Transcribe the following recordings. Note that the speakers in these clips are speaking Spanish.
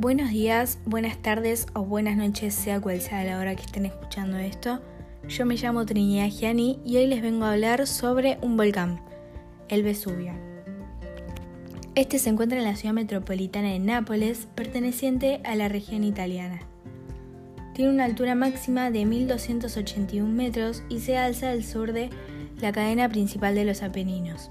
Buenos días, buenas tardes o buenas noches, sea cual sea la hora que estén escuchando esto. Yo me llamo Trinidad Gianni y hoy les vengo a hablar sobre un volcán, el Vesubio. Este se encuentra en la ciudad metropolitana de Nápoles, perteneciente a la región italiana. Tiene una altura máxima de 1281 metros y se alza al sur de la cadena principal de los Apeninos.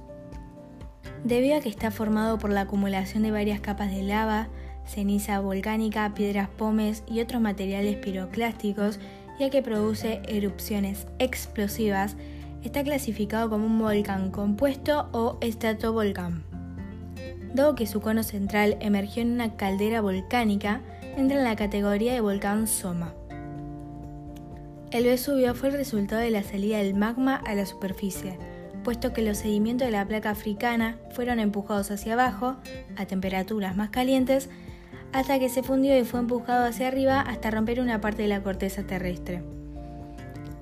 Debido a que está formado por la acumulación de varias capas de lava, ceniza volcánica, piedras pomes y otros materiales piroclásticos, ya que produce erupciones explosivas, está clasificado como un volcán compuesto o estratovolcán. Dado que su cono central emergió en una caldera volcánica, entra en la categoría de volcán Soma. El Vesubio fue el resultado de la salida del magma a la superficie, puesto que los sedimentos de la placa africana fueron empujados hacia abajo, a temperaturas más calientes, hasta que se fundió y fue empujado hacia arriba hasta romper una parte de la corteza terrestre.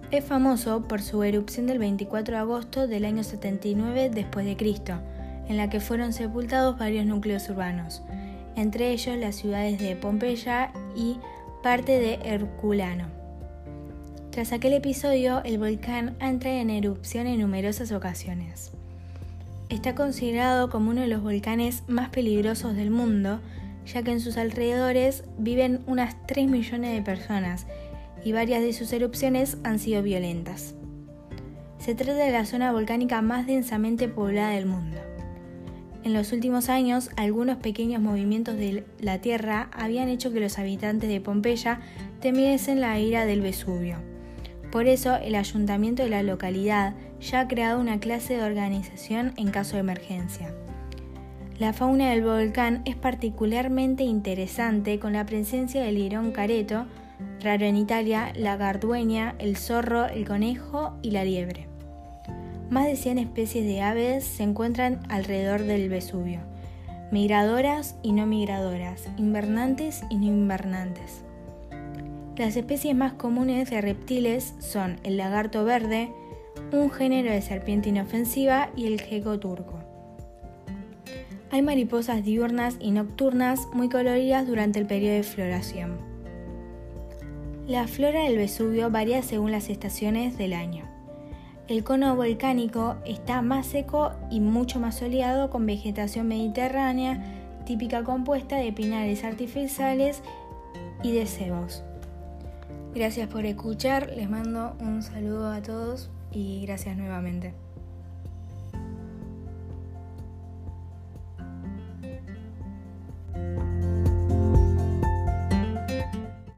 Es famoso por su erupción del 24 de agosto del año 79 después de en la que fueron sepultados varios núcleos urbanos, entre ellos las ciudades de Pompeya y parte de Herculano. Tras aquel episodio, el volcán entra en erupción en numerosas ocasiones. Está considerado como uno de los volcanes más peligrosos del mundo, ya que en sus alrededores viven unas 3 millones de personas y varias de sus erupciones han sido violentas. Se trata de la zona volcánica más densamente poblada del mundo. En los últimos años, algunos pequeños movimientos de la Tierra habían hecho que los habitantes de Pompeya temiesen la ira del Vesubio. Por eso, el ayuntamiento de la localidad ya ha creado una clase de organización en caso de emergencia. La fauna del volcán es particularmente interesante con la presencia del lirón careto, raro en Italia, la gardueña, el zorro, el conejo y la liebre. Más de 100 especies de aves se encuentran alrededor del Vesubio, migradoras y no migradoras, invernantes y no invernantes. Las especies más comunes de reptiles son el lagarto verde, un género de serpiente inofensiva y el gecko turco. Hay mariposas diurnas y nocturnas muy coloridas durante el periodo de floración. La flora del Vesubio varía según las estaciones del año. El cono volcánico está más seco y mucho más soleado con vegetación mediterránea típica compuesta de pinares artificiales y de cebos. Gracias por escuchar, les mando un saludo a todos y gracias nuevamente.